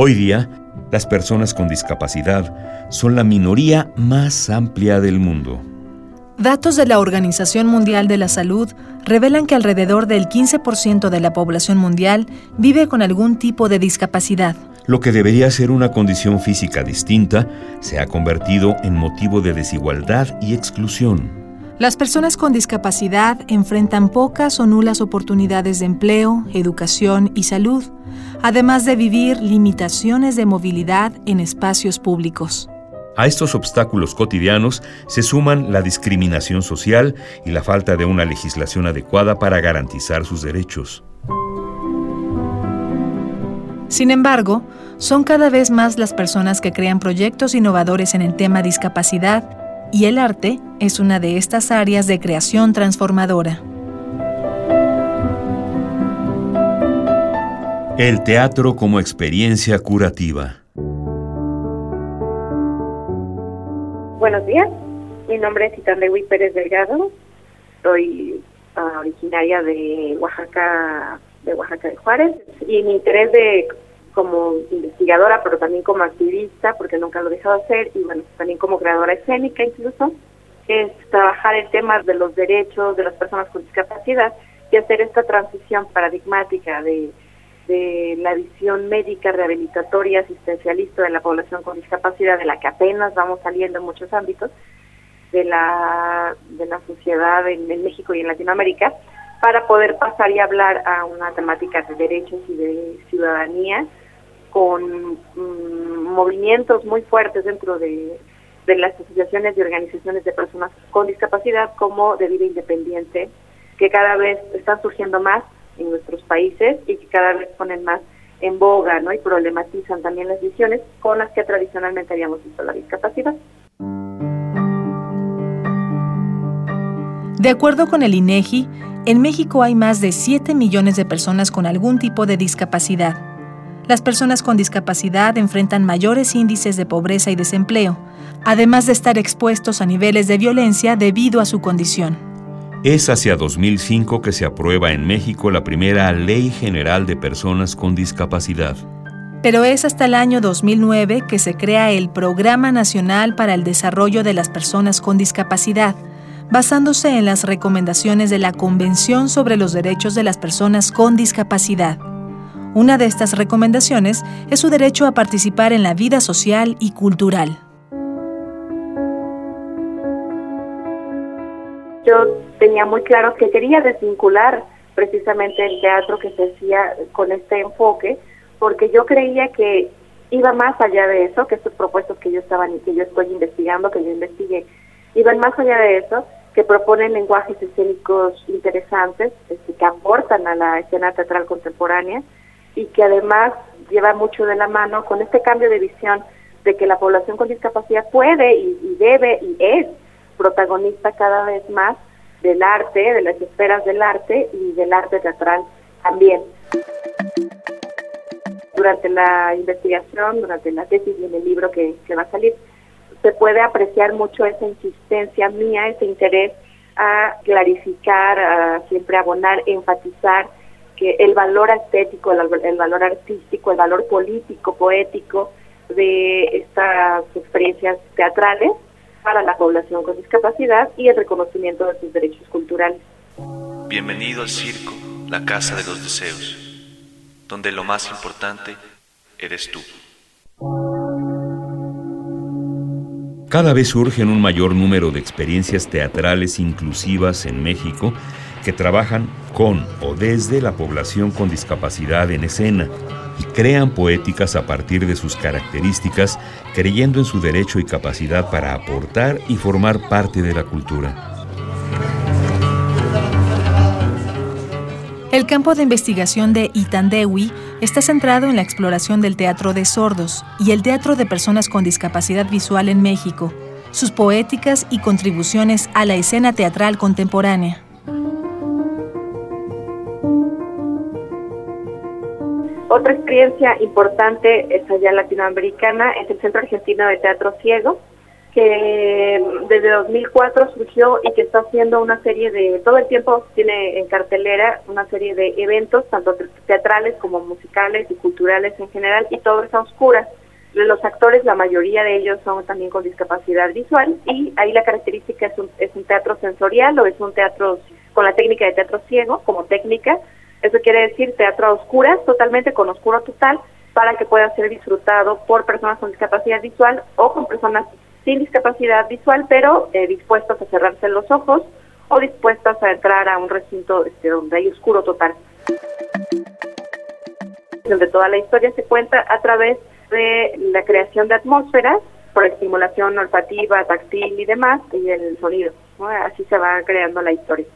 Hoy día, las personas con discapacidad son la minoría más amplia del mundo. Datos de la Organización Mundial de la Salud revelan que alrededor del 15% de la población mundial vive con algún tipo de discapacidad. Lo que debería ser una condición física distinta se ha convertido en motivo de desigualdad y exclusión. Las personas con discapacidad enfrentan pocas o nulas oportunidades de empleo, educación y salud, además de vivir limitaciones de movilidad en espacios públicos. A estos obstáculos cotidianos se suman la discriminación social y la falta de una legislación adecuada para garantizar sus derechos. Sin embargo, son cada vez más las personas que crean proyectos innovadores en el tema discapacidad y el arte es una de estas áreas de creación transformadora. El teatro como experiencia curativa. Buenos días, mi nombre es Itandewi Pérez Delgado, soy uh, originaria de Oaxaca, de Oaxaca de Juárez, y mi interés de como investigadora, pero también como activista, porque nunca lo he dejado de hacer, y bueno, también como creadora escénica incluso, es trabajar el tema de los derechos de las personas con discapacidad y hacer esta transición paradigmática de de la visión médica, rehabilitatoria, asistencialista de la población con discapacidad, de la que apenas vamos saliendo en muchos ámbitos de la, de la sociedad en, México y en Latinoamérica, para poder pasar y hablar a una temática de derechos y de ciudadanía con mm, movimientos muy fuertes dentro de, las asociaciones y organizaciones de personas con discapacidad como de vida independiente, que cada vez están surgiendo más en nuestros países y que cada vez ponen más en boga ¿no? y problematizan también las visiones con las que tradicionalmente habíamos visto la discapacidad. De acuerdo con el INEGI, en México hay más de 7 millones de personas con algún tipo de discapacidad. Las personas con discapacidad enfrentan mayores índices de pobreza y desempleo, además de estar expuestos a niveles de violencia debido a su condición. Es hacia 2005 que se aprueba en México la primera Ley General de Personas con Discapacidad. Pero es hasta el año 2009 que se crea el Programa Nacional para el Desarrollo de las Personas con Discapacidad, basándose en las recomendaciones de la Convención sobre los Derechos de las Personas con Discapacidad. Una de estas recomendaciones es su derecho a participar en la vida social y cultural. Yo tenía muy claro que quería desvincular precisamente el teatro que se hacía con este enfoque, porque yo creía que iba más allá de eso, que estos propuestos que yo estaba que yo estoy investigando, que yo investigué, iban más allá de eso, que proponen lenguajes escénicos interesantes, este, que aportan a la escena teatral contemporánea y que además lleva mucho de la mano con este cambio de visión de que la población con discapacidad puede y debe y es protagonista cada vez más del arte, de las esferas del arte y del arte teatral también. Durante la investigación, durante la tesis y en el libro que, va a salir, se puede apreciar mucho esa insistencia mía, ese interés a clarificar, a siempre abonar, enfatizar que el valor estético, el, valor artístico, el valor político, poético de estas experiencias teatrales para la población con discapacidad y el reconocimiento de sus derechos culturales. Bienvenido al circo, la casa de los deseos, donde lo más importante eres tú. Cada vez surgen un mayor número de experiencias teatrales inclusivas en México que trabajan con o desde la población con discapacidad en escena y crean poéticas a partir de sus características, creyendo en su derecho y capacidad para aportar y formar parte de la cultura. El campo de investigación de Itandewi está centrado en la exploración del teatro de sordos y el teatro de personas con discapacidad visual en México, sus poéticas y contribuciones a la escena teatral contemporánea. Otra experiencia importante es allá latinoamericana es el Centro Argentino de Teatro Ciego, que desde 2004 surgió y que está haciendo una serie de, todo el tiempo tiene en cartelera una serie de eventos, tanto teatrales como musicales y culturales en general, y todo está oscura. Los actores, la mayoría de ellos son también con discapacidad visual, y ahí la característica es un, es un teatro sensorial o es un teatro con la técnica de teatro ciego como técnica. Eso quiere decir teatro a oscuras, totalmente con oscuro total, para que pueda ser disfrutado por personas con discapacidad visual o con personas sin discapacidad visual, pero eh, dispuestas a cerrarse los ojos o dispuestas a entrar a un recinto este, donde hay oscuro total. Donde toda la historia se cuenta a través de la creación de atmósferas por estimulación olfativa, táctil y demás, y el sonido. Así se va creando la historia.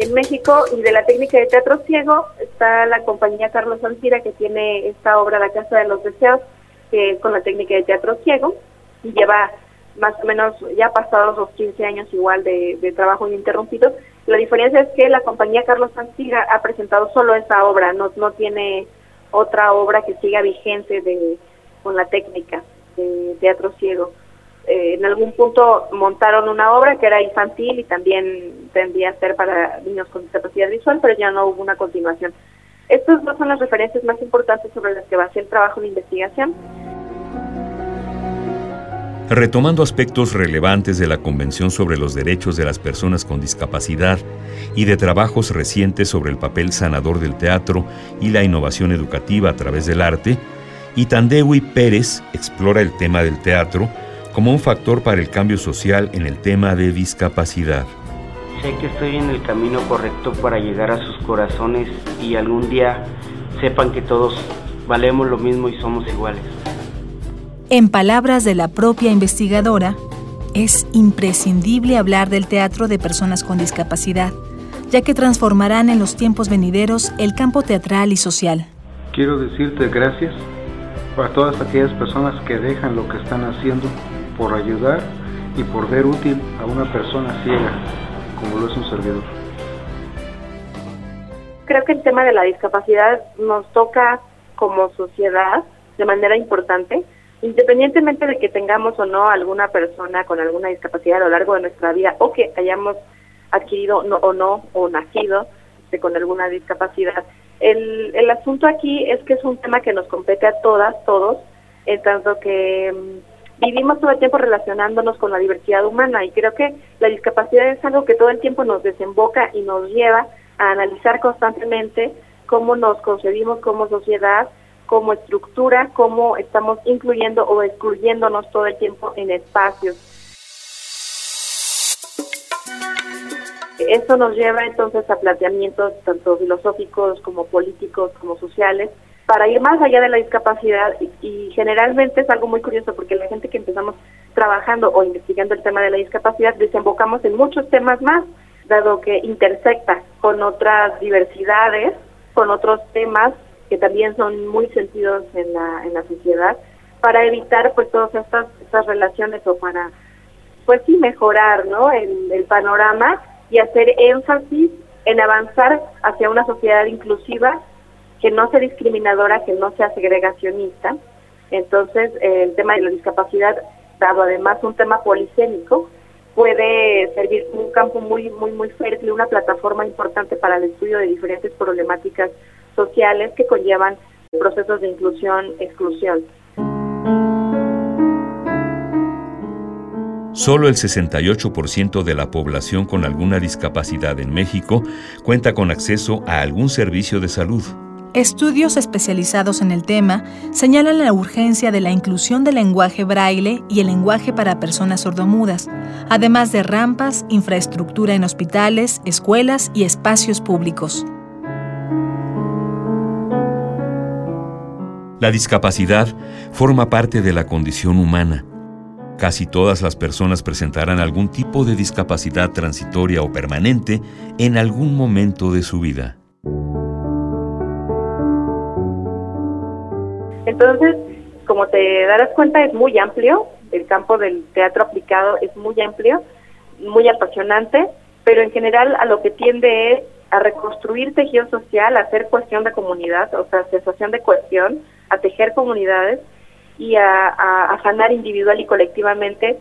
En México y de la técnica de teatro ciego está la compañía Carlos Ancira que tiene esta obra La Casa de los Deseos, que con la técnica de teatro ciego y lleva más o menos ya pasados los 15 años igual de, trabajo ininterrumpido. La diferencia es que la compañía Carlos Santiga ha presentado solo esa obra, no, no tiene otra obra que siga vigente de, con la técnica de teatro ciego. Eh, en algún punto montaron una obra que era infantil y también tendría a ser para niños con discapacidad visual, pero ya no hubo una continuación. Estas dos son las referencias más importantes sobre las que va a ser el trabajo de investigación. Retomando aspectos relevantes de la Convención sobre los Derechos de las Personas con Discapacidad y de trabajos recientes sobre el papel sanador del teatro y la innovación educativa a través del arte, Itandewi Pérez explora el tema del teatro como un factor para el cambio social en el tema de discapacidad. Sé que estoy en el camino correcto para llegar a sus corazones y algún día sepan que todos valemos lo mismo y somos iguales. En palabras de la propia investigadora, es imprescindible hablar del teatro de personas con discapacidad, ya que transformarán en los tiempos venideros el campo teatral y social. Quiero decirte gracias a todas aquellas personas que dejan lo que están haciendo por ayudar y por ver útil a una persona ciega como lo es un servidor. Creo que el tema de la discapacidad nos toca como sociedad de manera importante, independientemente de que tengamos o no alguna persona con alguna discapacidad a lo largo de nuestra vida o que hayamos adquirido no, o no o nacido este, con alguna discapacidad. El, el asunto aquí es que es un tema que nos compete a todas, todos, en tanto que mm, vivimos todo el tiempo relacionándonos con la diversidad humana y creo que la discapacidad es algo que todo el tiempo nos desemboca y nos lleva a analizar constantemente cómo nos concebimos como sociedad, como estructura, cómo estamos incluyendo o excluyéndonos todo el tiempo en espacios. Esto nos lleva entonces a planteamientos tanto filosóficos como políticos como sociales para ir más allá de la discapacidad y, generalmente es algo muy curioso porque la gente que empezamos trabajando o investigando el tema de la discapacidad desembocamos en muchos temas más, dado que intersecta con otras diversidades, con otros temas que también son muy sentidos en la, en la sociedad, para evitar pues todas estas, estas relaciones o para pues sí mejorar ¿no? el, el panorama y hacer énfasis en avanzar hacia una sociedad inclusiva que no sea discriminadora, que no sea segregacionista. Entonces, el tema de la discapacidad, dado además un tema polisémico, puede servir como un campo muy, muy, muy fértil, una plataforma importante para el estudio de diferentes problemáticas sociales que conllevan procesos de inclusión, exclusión. Solo el 68% de la población con alguna discapacidad en México cuenta con acceso a algún servicio de salud. Estudios especializados en el tema señalan la urgencia de la inclusión del lenguaje braille y el lenguaje para personas sordomudas, además de rampas, infraestructura en hospitales, escuelas y espacios públicos. La discapacidad forma parte de la condición humana. Casi todas las personas presentarán algún tipo de discapacidad transitoria o permanente en algún momento de su vida. Entonces, como te darás cuenta, es muy amplio, el campo del teatro aplicado es muy amplio, muy apasionante, pero en general a lo que tiende es a reconstruir tejido social, a hacer cuestión de comunidad, o sea, sensación de cuestión, a tejer comunidades y a, sanar individual y colectivamente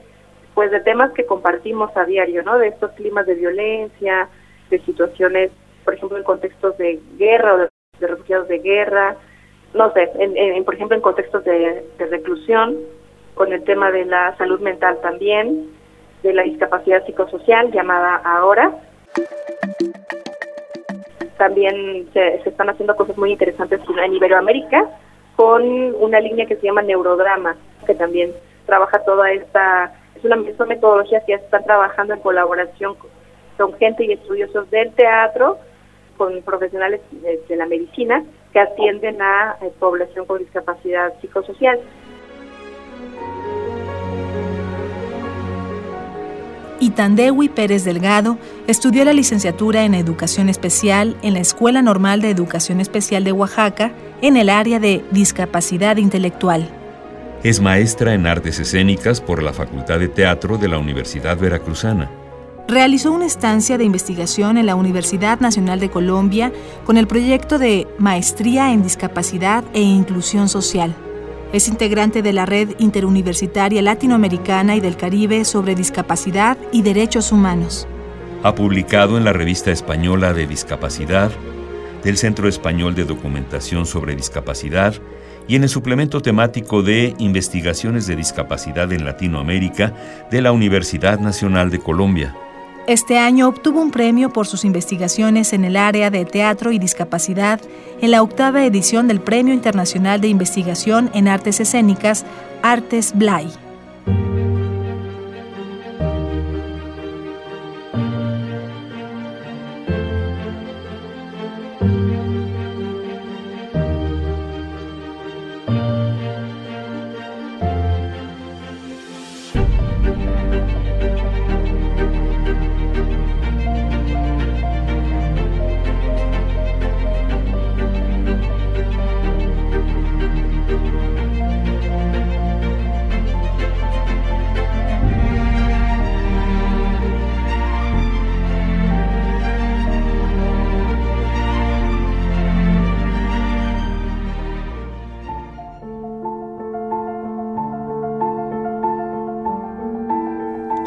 pues de temas que compartimos a diario, ¿no? De estos climas de violencia, de situaciones, por ejemplo, en contextos de guerra o de, refugiados de guerra, no sé, en, por ejemplo, en contextos de, de reclusión, con el tema de la salud mental también, de la discapacidad psicosocial llamada ahora. También se, se están haciendo cosas muy interesantes en Iberoamérica, con una línea que se llama Neurodrama, que también trabaja toda esta, es una, son metodologías que ya están trabajando en colaboración con, gente y estudiosos del teatro, con profesionales de, la medicina que atienden a eh, población con discapacidad psicosocial. Itandewi Pérez Delgado estudió la licenciatura en Educación Especial en la Escuela Normal de Educación Especial de Oaxaca en el área de discapacidad intelectual. Es maestra en artes escénicas por la Facultad de Teatro de la Universidad Veracruzana. Realizó una estancia de investigación en la Universidad Nacional de Colombia con el proyecto de Maestría en Discapacidad e Inclusión Social. Es integrante de la Red Interuniversitaria Latinoamericana y del Caribe sobre Discapacidad y Derechos Humanos. Ha publicado en la Revista Española de Discapacidad, del Centro Español de Documentación sobre Discapacidad y en el suplemento temático de Investigaciones de Discapacidad en Latinoamérica de la Universidad Nacional de Colombia. Este año obtuvo un premio por sus investigaciones en el área de teatro y discapacidad en la octava edición del Premio Internacional de Investigación en Artes Escénicas, Artes Blay.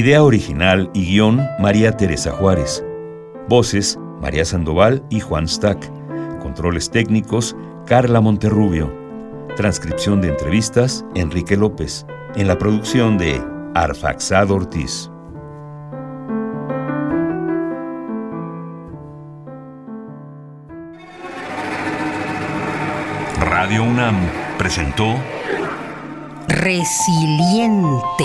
Idea original y guion María Teresa Juárez. Voces María Sandoval y Juan Stack. Controles técnicos Carla Monterrubio. Transcripción de entrevistas Enrique López. En la producción de Arfaxado Ortiz. Radio UNAM presentó Resiliente.